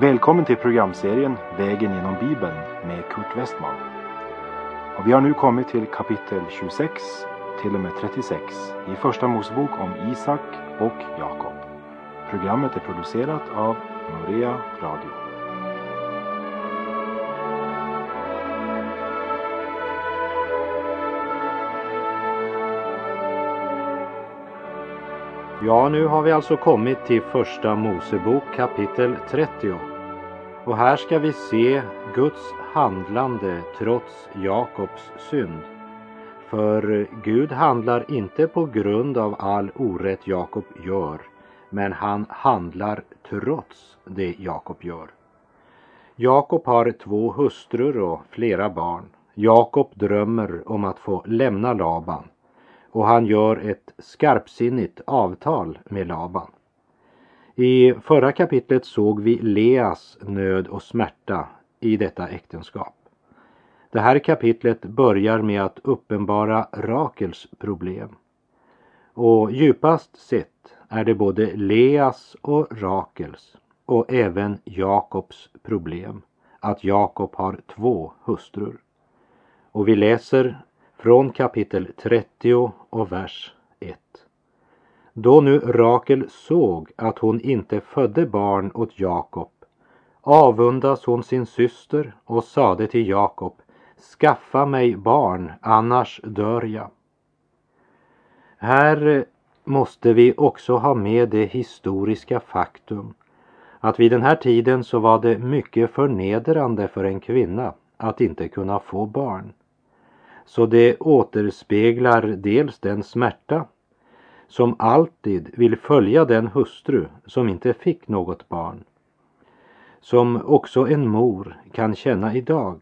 Välkommen till programserien Vägen genom Bibeln med Kurt Westman. Och vi har nu kommit till kapitel 26 till och med 36 i Första Mosebok om Isak och Jakob. Programmet är producerat av Norea Radio. Ja, nu har vi alltså kommit till Första Mosebok kapitel 30. Och här ska vi se Guds handlande trots Jakobs synd. För Gud handlar inte på grund av all orätt Jakob gör, men han handlar trots det Jakob gör. Jakob har två hustrur och flera barn. Jakob drömmer om att få lämna Laban och han gör ett skarpsinnigt avtal med Laban. I förra kapitlet såg vi Leas nöd och smärta i detta äktenskap. Det här kapitlet börjar med att uppenbara Rakels problem. Och djupast sett är det både Leas och Rakels och även Jakobs problem att Jakob har två hustrur. Och vi läser från kapitel 30 och vers 1. Då nu Rakel såg att hon inte födde barn åt Jakob avundas hon sin syster och sade till Jakob Skaffa mig barn, annars dör jag. Här måste vi också ha med det historiska faktum att vid den här tiden så var det mycket förnedrande för en kvinna att inte kunna få barn. Så det återspeglar dels den smärta som alltid vill följa den hustru som inte fick något barn. Som också en mor kan känna idag.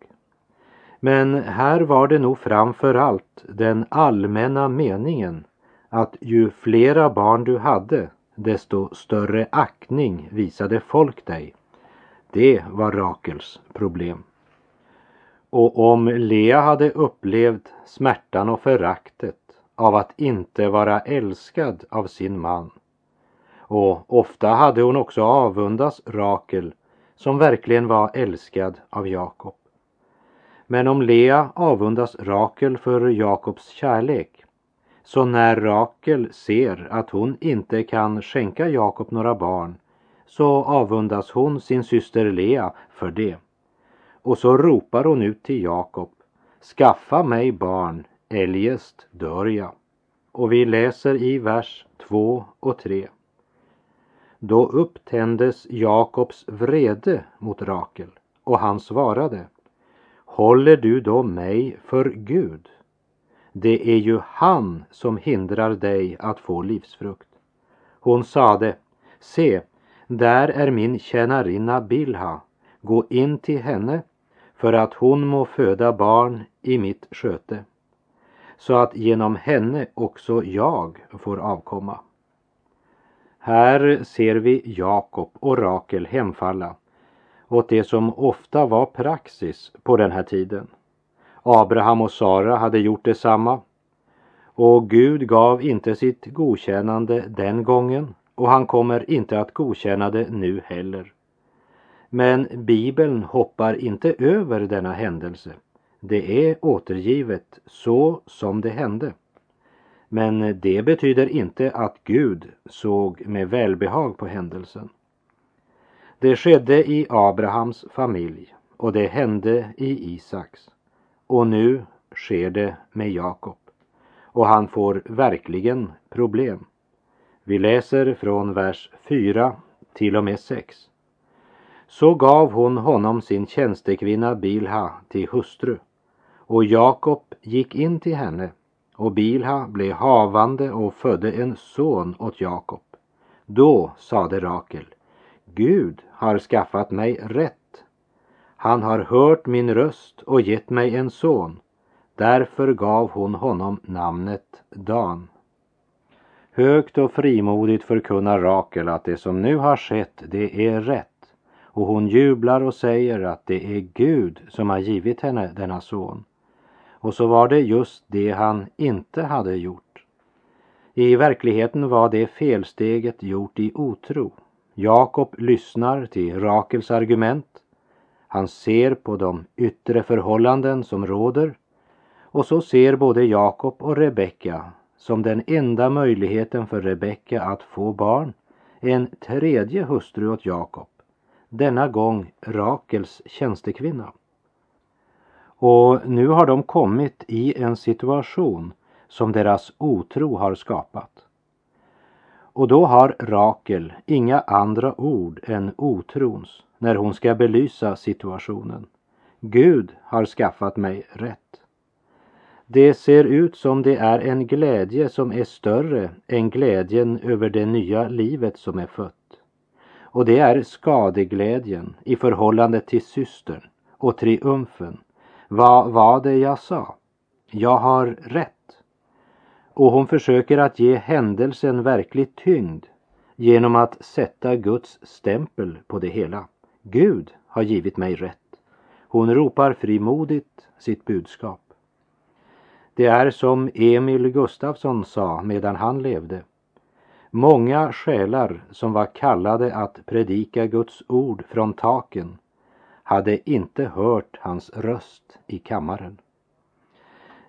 Men här var det nog framför allt den allmänna meningen att ju flera barn du hade desto större aktning visade folk dig. Det var Rakels problem. Och om Lea hade upplevt smärtan och föraktet av att inte vara älskad av sin man och ofta hade hon också avundats Rakel som verkligen var älskad av Jakob. Men om Lea avundas Rakel för Jakobs kärlek så när Rakel ser att hon inte kan skänka Jakob några barn så avundas hon sin syster Lea för det. Och så ropar hon ut till Jakob, skaffa mig barn, eljest dör jag. Och vi läser i vers 2 och 3. Då upptändes Jakobs vrede mot Rakel och han svarade, håller du då mig för Gud? Det är ju han som hindrar dig att få livsfrukt. Hon sade, se, där är min tjänarinna Bilha, gå in till henne för att hon må föda barn i mitt sköte, så att genom henne också jag får avkomma. Här ser vi Jakob och Rakel hemfalla åt det som ofta var praxis på den här tiden. Abraham och Sara hade gjort detsamma och Gud gav inte sitt godkännande den gången och han kommer inte att godkänna det nu heller. Men Bibeln hoppar inte över denna händelse. Det är återgivet så som det hände. Men det betyder inte att Gud såg med välbehag på händelsen. Det skedde i Abrahams familj och det hände i Isaks. Och nu sker det med Jakob. Och han får verkligen problem. Vi läser från vers 4 till och med 6. Så gav hon honom sin tjänstekvinna Bilha till hustru och Jakob gick in till henne och Bilha blev havande och födde en son åt Jakob. Då sade Rakel, Gud har skaffat mig rätt. Han har hört min röst och gett mig en son. Därför gav hon honom namnet Dan. Högt och frimodigt förkunnar Rakel att det som nu har skett, det är rätt och hon jublar och säger att det är Gud som har givit henne denna son. Och så var det just det han inte hade gjort. I verkligheten var det felsteget gjort i otro. Jakob lyssnar till Rakels argument. Han ser på de yttre förhållanden som råder och så ser både Jakob och Rebecka som den enda möjligheten för Rebecka att få barn en tredje hustru åt Jakob, denna gång Rakels tjänstekvinna. Och nu har de kommit i en situation som deras otro har skapat. Och då har Rakel inga andra ord än otrons när hon ska belysa situationen. Gud har skaffat mig rätt. Det ser ut som det är en glädje som är större än glädjen över det nya livet som är fött. Och det är skadeglädjen i förhållande till systern och triumfen. Vad var det jag sa? Jag har rätt. Och hon försöker att ge händelsen verklig tyngd genom att sätta Guds stämpel på det hela. Gud har givit mig rätt. Hon ropar frimodigt sitt budskap. Det är som Emil Gustafsson sa medan han levde. Många själar som var kallade att predika Guds ord från taken hade inte hört hans röst i kammaren.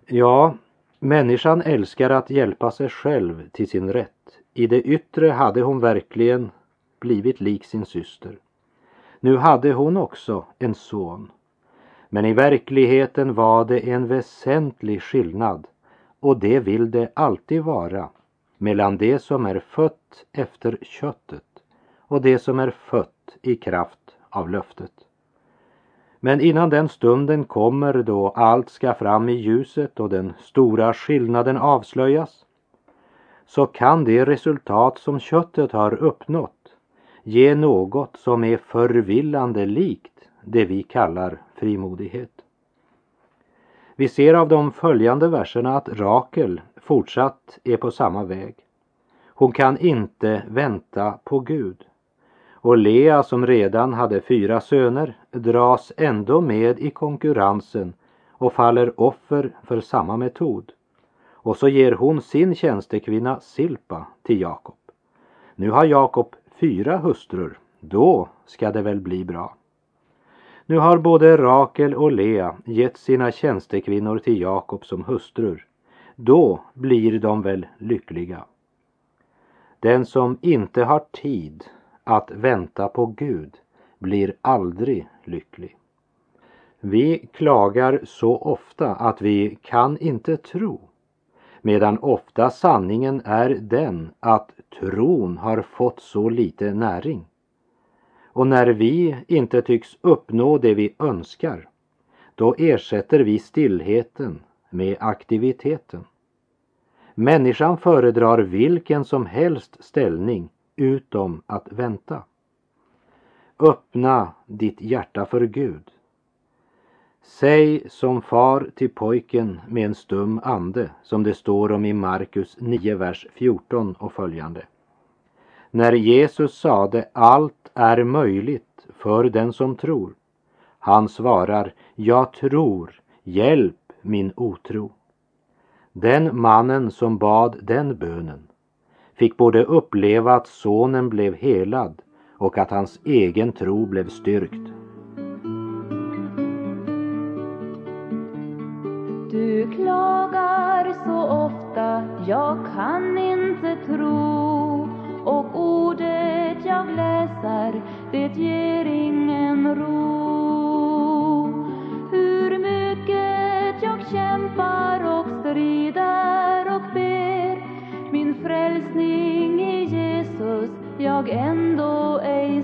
Ja, människan älskar att hjälpa sig själv till sin rätt. I det yttre hade hon verkligen blivit lik sin syster. Nu hade hon också en son men i verkligheten var det en väsentlig skillnad och det vill det alltid vara mellan det som är fött efter köttet och det som är fött i kraft av löftet. Men innan den stunden kommer då allt ska fram i ljuset och den stora skillnaden avslöjas så kan det resultat som köttet har uppnått ge något som är förvillande likt det vi kallar frimodighet. Vi ser av de följande verserna att Rakel fortsatt är på samma väg. Hon kan inte vänta på Gud. Och Lea som redan hade fyra söner dras ändå med i konkurrensen och faller offer för samma metod. Och så ger hon sin tjänstekvinna Silpa till Jakob. Nu har Jakob fyra hustrur, då ska det väl bli bra. Nu har både Rakel och Lea gett sina tjänstekvinnor till Jakob som hustrur. Då blir de väl lyckliga. Den som inte har tid att vänta på Gud blir aldrig lycklig. Vi klagar så ofta att vi kan inte tro, medan ofta sanningen är den att tron har fått så lite näring. Och när vi inte tycks uppnå det vi önskar, då ersätter vi stillheten med aktiviteten. Människan föredrar vilken som helst ställning utom att vänta. Öppna ditt hjärta för Gud. Säg som far till pojken med en stum ande, som det står om i Markus 9, vers 14 och följande. När Jesus sade allt är möjligt för den som tror. Han svarar, jag tror, hjälp min otro. Den mannen som bad den bönen fick både uppleva att sonen blev helad och att hans egen tro blev styrkt. Du klagar så ofta, jag kan inte tro och ordet jag läser, det ger jag ändå ej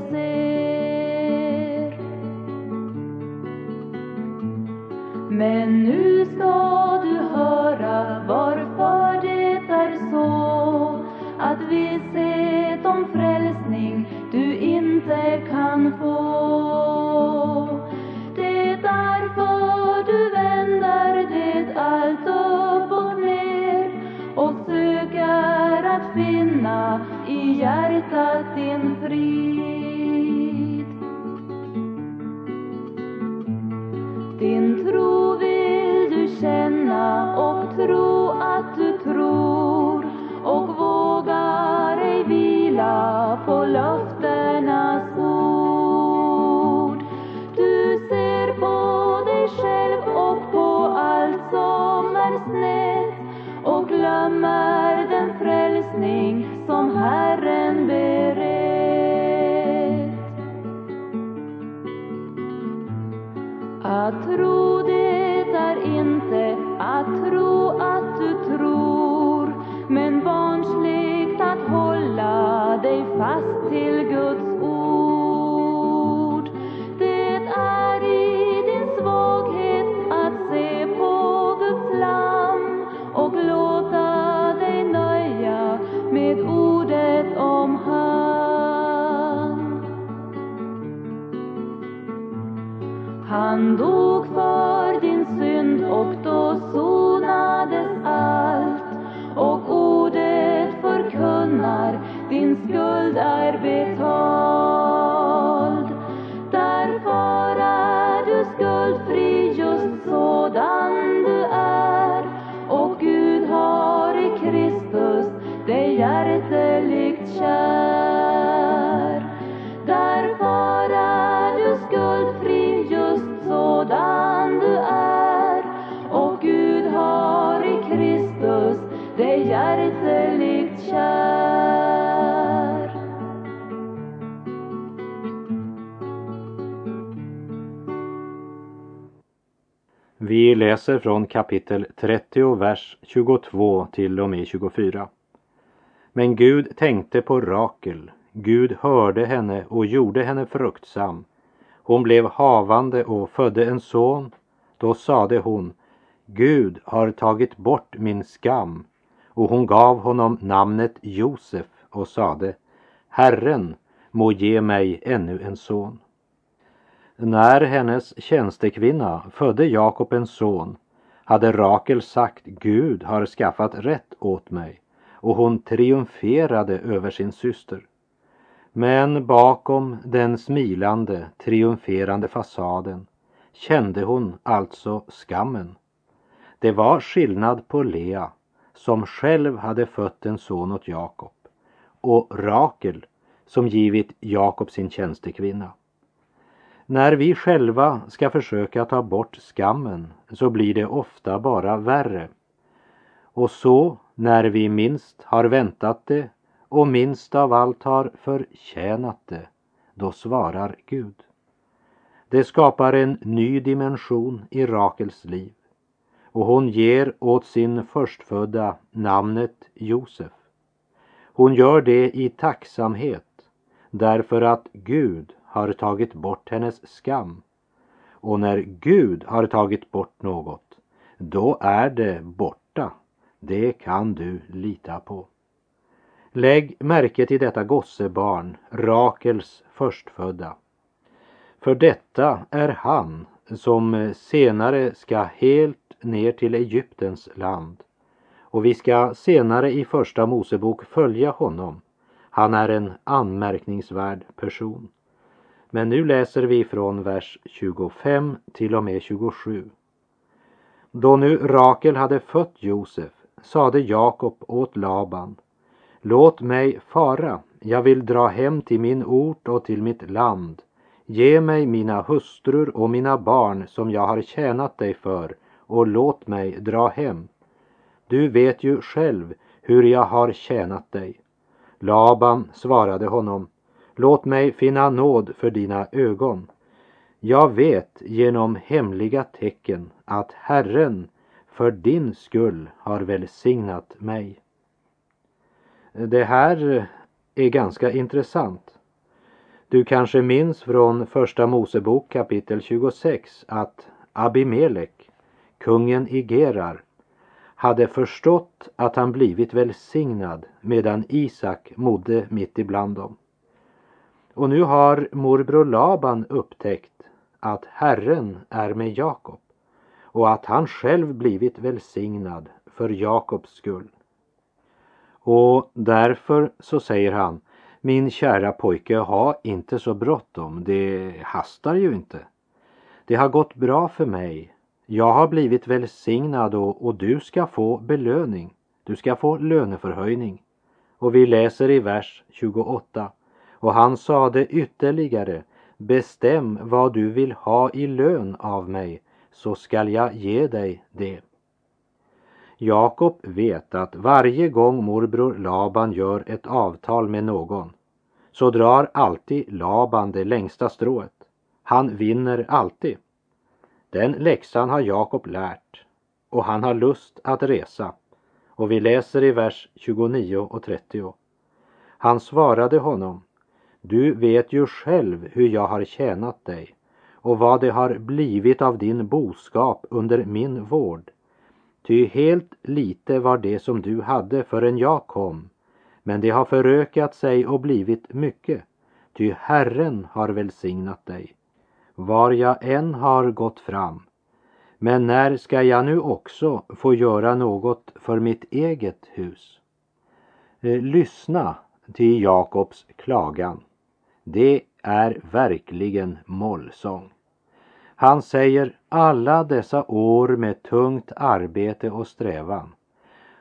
Vi läser från kapitel 30, vers 22 till och med 24. Men Gud tänkte på Rakel. Gud hörde henne och gjorde henne fruktsam. Hon blev havande och födde en son. Då sade hon, Gud har tagit bort min skam. Och hon gav honom namnet Josef och sade, Herren må ge mig ännu en son. När hennes tjänstekvinna födde Jakob en son hade Rakel sagt Gud har skaffat rätt åt mig och hon triumferade över sin syster. Men bakom den smilande, triumferande fasaden kände hon alltså skammen. Det var skillnad på Lea som själv hade fött en son åt Jakob och Rakel som givit Jakob sin tjänstekvinna. När vi själva ska försöka ta bort skammen så blir det ofta bara värre. Och så, när vi minst har väntat det och minst av allt har förtjänat det, då svarar Gud. Det skapar en ny dimension i Rakels liv och hon ger åt sin förstfödda namnet Josef. Hon gör det i tacksamhet därför att Gud har tagit bort hennes skam. Och när Gud har tagit bort något, då är det borta. Det kan du lita på. Lägg märke till detta gossebarn, Rakels förstfödda. För detta är han som senare ska helt ner till Egyptens land. Och vi ska senare i Första Mosebok följa honom. Han är en anmärkningsvärd person. Men nu läser vi från vers 25 till och med 27. Då nu Rakel hade fött Josef sade Jakob åt Laban Låt mig fara, jag vill dra hem till min ort och till mitt land. Ge mig mina hustrur och mina barn som jag har tjänat dig för och låt mig dra hem. Du vet ju själv hur jag har tjänat dig. Laban svarade honom Låt mig finna nåd för dina ögon. Jag vet genom hemliga tecken att Herren för din skull har välsignat mig. Det här är ganska intressant. Du kanske minns från Första Mosebok kapitel 26 att Abimelek, kungen i Gerar, hade förstått att han blivit välsignad medan Isak modde mitt ibland dem. Och nu har morbror Laban upptäckt att Herren är med Jakob och att han själv blivit välsignad för Jakobs skull. Och därför så säger han, min kära pojke, ha inte så bråttom, det hastar ju inte. Det har gått bra för mig. Jag har blivit välsignad och, och du ska få belöning. Du ska få löneförhöjning. Och vi läser i vers 28. Och han sade ytterligare, bestäm vad du vill ha i lön av mig, så skall jag ge dig det. Jakob vet att varje gång morbror Laban gör ett avtal med någon så drar alltid Laban det längsta strået. Han vinner alltid. Den läxan har Jakob lärt och han har lust att resa. Och vi läser i vers 29 och 30. Han svarade honom, du vet ju själv hur jag har tjänat dig och vad det har blivit av din boskap under min vård. Ty helt lite var det som du hade förrän jag kom, men det har förökat sig och blivit mycket, ty Herren har välsignat dig. Var jag än har gått fram, men när ska jag nu också få göra något för mitt eget hus? Eh, lyssna till Jakobs klagan. Det är verkligen mollsång. Han säger alla dessa år med tungt arbete och strävan.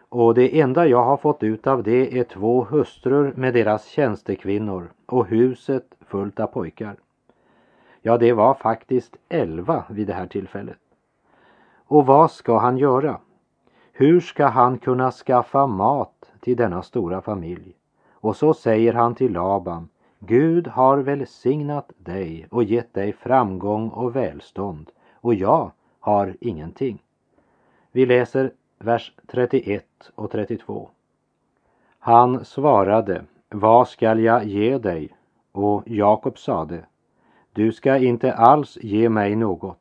Och det enda jag har fått ut av det är två hustrur med deras tjänstekvinnor och huset fullt av pojkar. Ja, det var faktiskt elva vid det här tillfället. Och vad ska han göra? Hur ska han kunna skaffa mat till denna stora familj? Och så säger han till Laban, Gud har välsignat dig och gett dig framgång och välstånd och jag har ingenting. Vi läser vers 31 och 32. Han svarade, vad skall jag ge dig? Och Jakob sade, du ska inte alls ge mig något.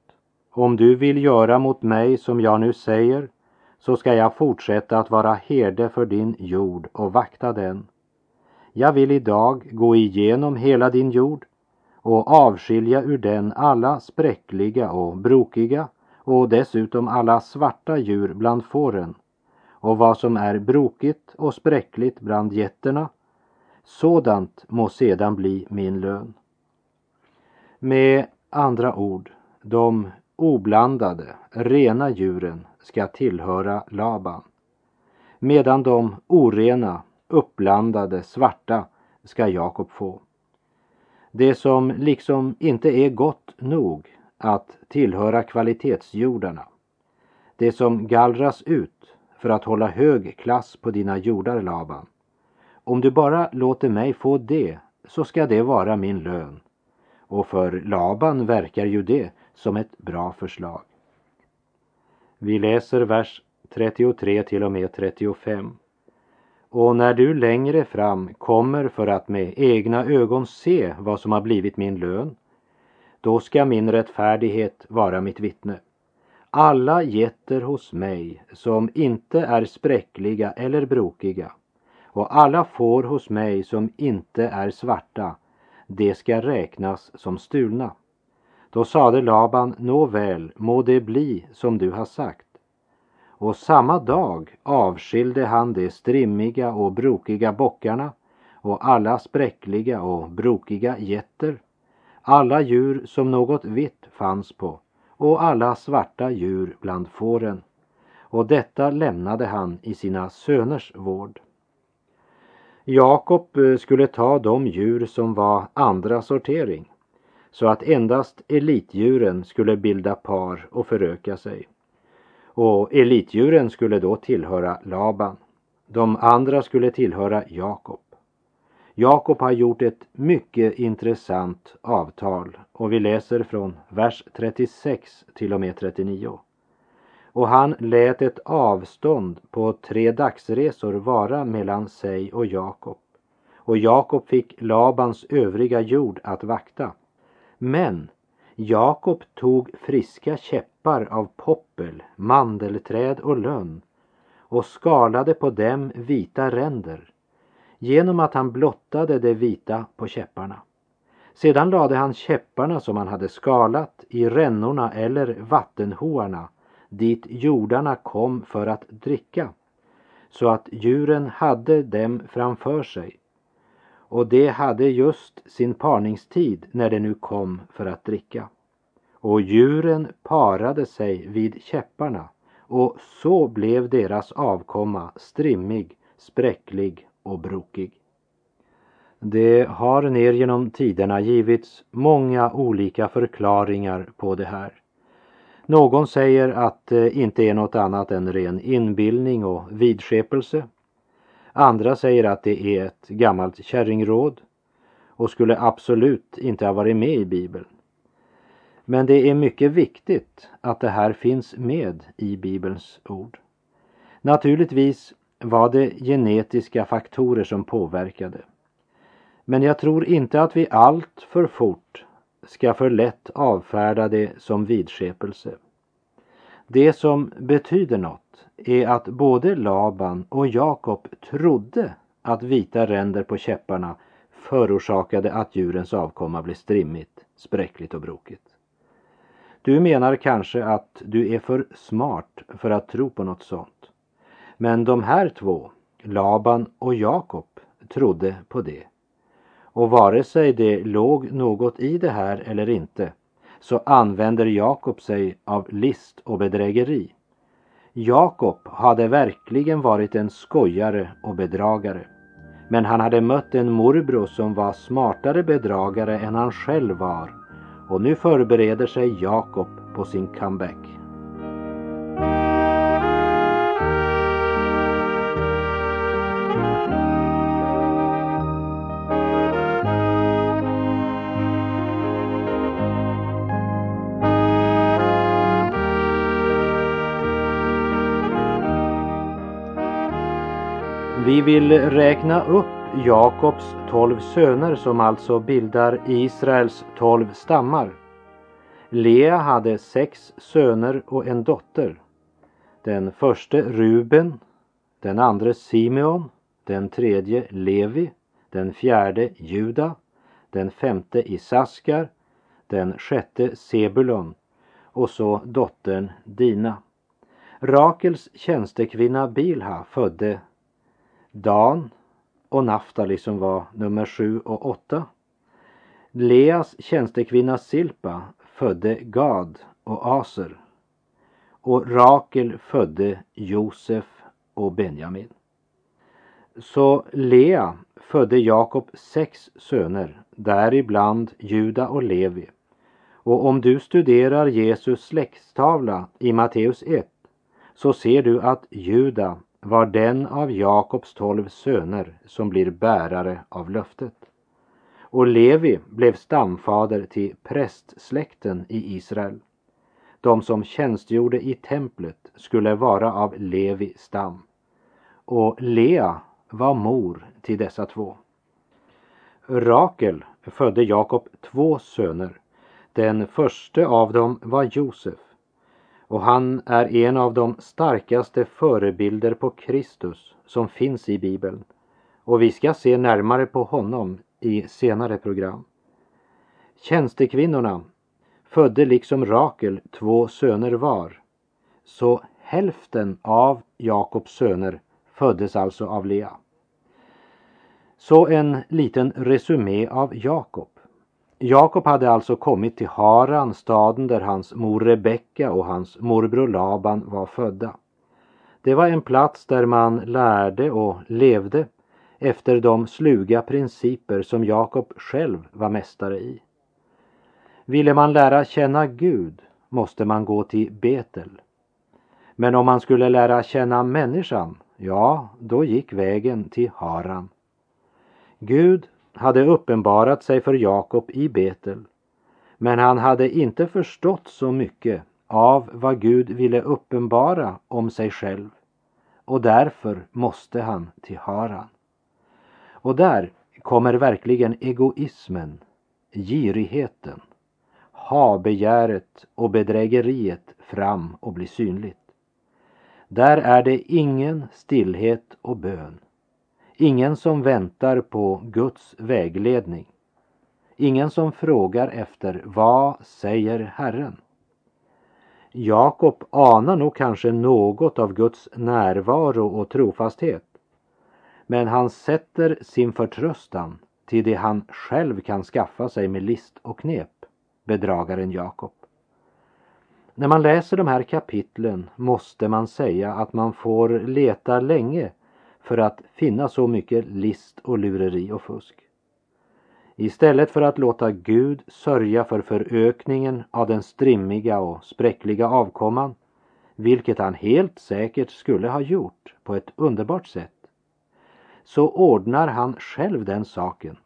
Om du vill göra mot mig som jag nu säger, så ska jag fortsätta att vara herde för din jord och vakta den. Jag vill idag gå igenom hela din jord och avskilja ur den alla spräckliga och brokiga och dessutom alla svarta djur bland fåren och vad som är brokigt och spräckligt bland getterna. Sådant må sedan bli min lön. Med andra ord, de oblandade, rena djuren ska tillhöra Laban, medan de orena, uppblandade, svarta ska Jakob få. Det som liksom inte är gott nog att tillhöra kvalitetsjordarna. Det som gallras ut för att hålla hög klass på dina jordar, Laban. Om du bara låter mig få det så ska det vara min lön. Och för Laban verkar ju det som ett bra förslag. Vi läser vers 33 till och med 35. Och när du längre fram kommer för att med egna ögon se vad som har blivit min lön, då ska min rättfärdighet vara mitt vittne. Alla getter hos mig som inte är spräckliga eller brokiga och alla får hos mig som inte är svarta, det ska räknas som stulna. Då sade Laban, nåväl, må det bli som du har sagt. Och samma dag avskilde han de strimmiga och brokiga bockarna och alla spräckliga och brokiga getter, alla djur som något vitt fanns på och alla svarta djur bland fåren. Och detta lämnade han i sina söners vård. Jakob eh, skulle ta de djur som var andra sortering så att endast elitdjuren skulle bilda par och föröka sig. Och elitdjuren skulle då tillhöra Laban. De andra skulle tillhöra Jakob. Jakob har gjort ett mycket intressant avtal och vi läser från vers 36 till och med 39. Och han lät ett avstånd på tre dagsresor vara mellan sig och Jakob. Och Jakob fick Labans övriga jord att vakta. Men Jakob tog friska käppar av poppel, mandelträd och lönn och skalade på dem vita ränder genom att han blottade det vita på käpparna. Sedan lade han käpparna som han hade skalat i rännorna eller vattenhoarna dit jordarna kom för att dricka så att djuren hade dem framför sig och det hade just sin parningstid när det nu kom för att dricka. Och djuren parade sig vid käpparna och så blev deras avkomma strimmig, spräcklig och brokig. Det har ner genom tiderna givits många olika förklaringar på det här. Någon säger att det inte är något annat än ren inbildning och vidskepelse. Andra säger att det är ett gammalt kärringråd och skulle absolut inte ha varit med i Bibeln. Men det är mycket viktigt att det här finns med i Bibelns ord. Naturligtvis var det genetiska faktorer som påverkade. Men jag tror inte att vi allt för fort ska för lätt avfärda det som vidskepelse. Det som betyder något är att både Laban och Jakob trodde att vita ränder på käpparna förorsakade att djurens avkomma blev strimmigt, spräckligt och brokigt. Du menar kanske att du är för smart för att tro på något sånt. Men de här två, Laban och Jakob, trodde på det. Och vare sig det låg något i det här eller inte så använder Jakob sig av list och bedrägeri. Jakob hade verkligen varit en skojare och bedragare. Men han hade mött en morbror som var smartare bedragare än han själv var och nu förbereder sig Jakob på sin comeback. Vi vill räkna upp Jakobs tolv söner som alltså bildar Israels tolv stammar. Lea hade sex söner och en dotter. Den förste Ruben, den andra Simeon, den tredje Levi, den fjärde Juda, den femte Isaskar, den sjätte Sebulon och så dottern Dina. Rakels tjänstekvinna Bilha födde Dan och Naftali som var nummer sju och åtta. Leas tjänstekvinna Silpa födde Gad och Aser. Och Rakel födde Josef och Benjamin. Så Lea födde Jakob sex söner, däribland Juda och Levi. Och om du studerar Jesus släktstavla i Matteus 1 så ser du att Juda var den av Jakobs tolv söner som blir bärare av löftet. Och Levi blev stamfader till prästsläkten i Israel. De som tjänstgjorde i templet skulle vara av Levi stam. Och Lea var mor till dessa två. Rakel födde Jakob två söner. Den första av dem var Josef och han är en av de starkaste förebilder på Kristus som finns i Bibeln. Och vi ska se närmare på honom i senare program. Tjänstekvinnorna födde liksom Rakel två söner var. Så hälften av Jakobs söner föddes alltså av Lea. Så en liten resumé av Jakob. Jakob hade alltså kommit till Haran, staden där hans mor Rebecka och hans morbror Laban var födda. Det var en plats där man lärde och levde efter de sluga principer som Jakob själv var mästare i. Ville man lära känna Gud måste man gå till Betel. Men om man skulle lära känna människan, ja, då gick vägen till Haran. Gud hade uppenbarat sig för Jakob i Betel. Men han hade inte förstått så mycket av vad Gud ville uppenbara om sig själv och därför måste han till Haran. Och där kommer verkligen egoismen, girigheten, habegäret och bedrägeriet fram och blir synligt. Där är det ingen stillhet och bön. Ingen som väntar på Guds vägledning. Ingen som frågar efter vad säger Herren? Jakob anar nog kanske något av Guds närvaro och trofasthet. Men han sätter sin förtröstan till det han själv kan skaffa sig med list och knep, bedragaren Jakob. När man läser de här kapitlen måste man säga att man får leta länge för att finna så mycket list och lureri och fusk. Istället för att låta Gud sörja för förökningen av den strimmiga och spräckliga avkomman, vilket han helt säkert skulle ha gjort på ett underbart sätt, så ordnar han själv den saken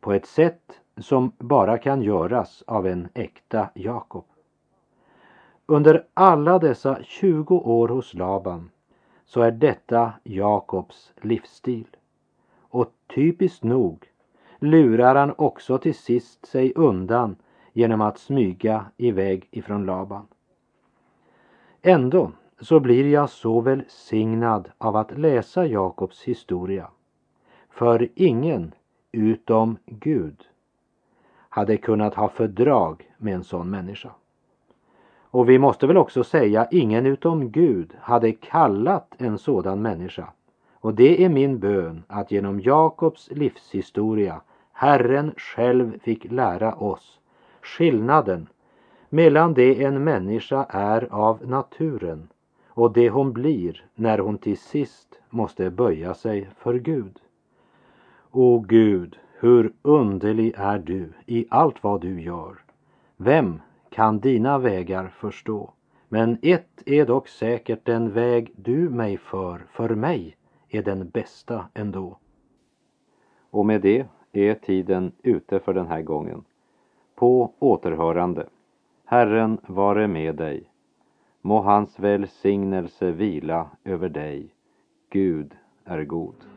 på ett sätt som bara kan göras av en äkta Jakob. Under alla dessa 20 år hos Laban så är detta Jakobs livsstil. Och typiskt nog lurar han också till sist sig undan genom att smyga iväg ifrån Laban. Ändå så blir jag så välsignad av att läsa Jakobs historia. För ingen utom Gud hade kunnat ha fördrag med en sån människa. Och vi måste väl också säga ingen utom Gud hade kallat en sådan människa. Och det är min bön att genom Jakobs livshistoria Herren själv fick lära oss skillnaden mellan det en människa är av naturen och det hon blir när hon till sist måste böja sig för Gud. O Gud, hur underlig är du i allt vad du gör. Vem kan dina vägar förstå? Men ett är dock säkert, den väg du mig för, för mig är den bästa ändå. Och med det är tiden ute för den här gången. På återhörande. Herren vare med dig. Må hans välsignelse vila över dig. Gud är god.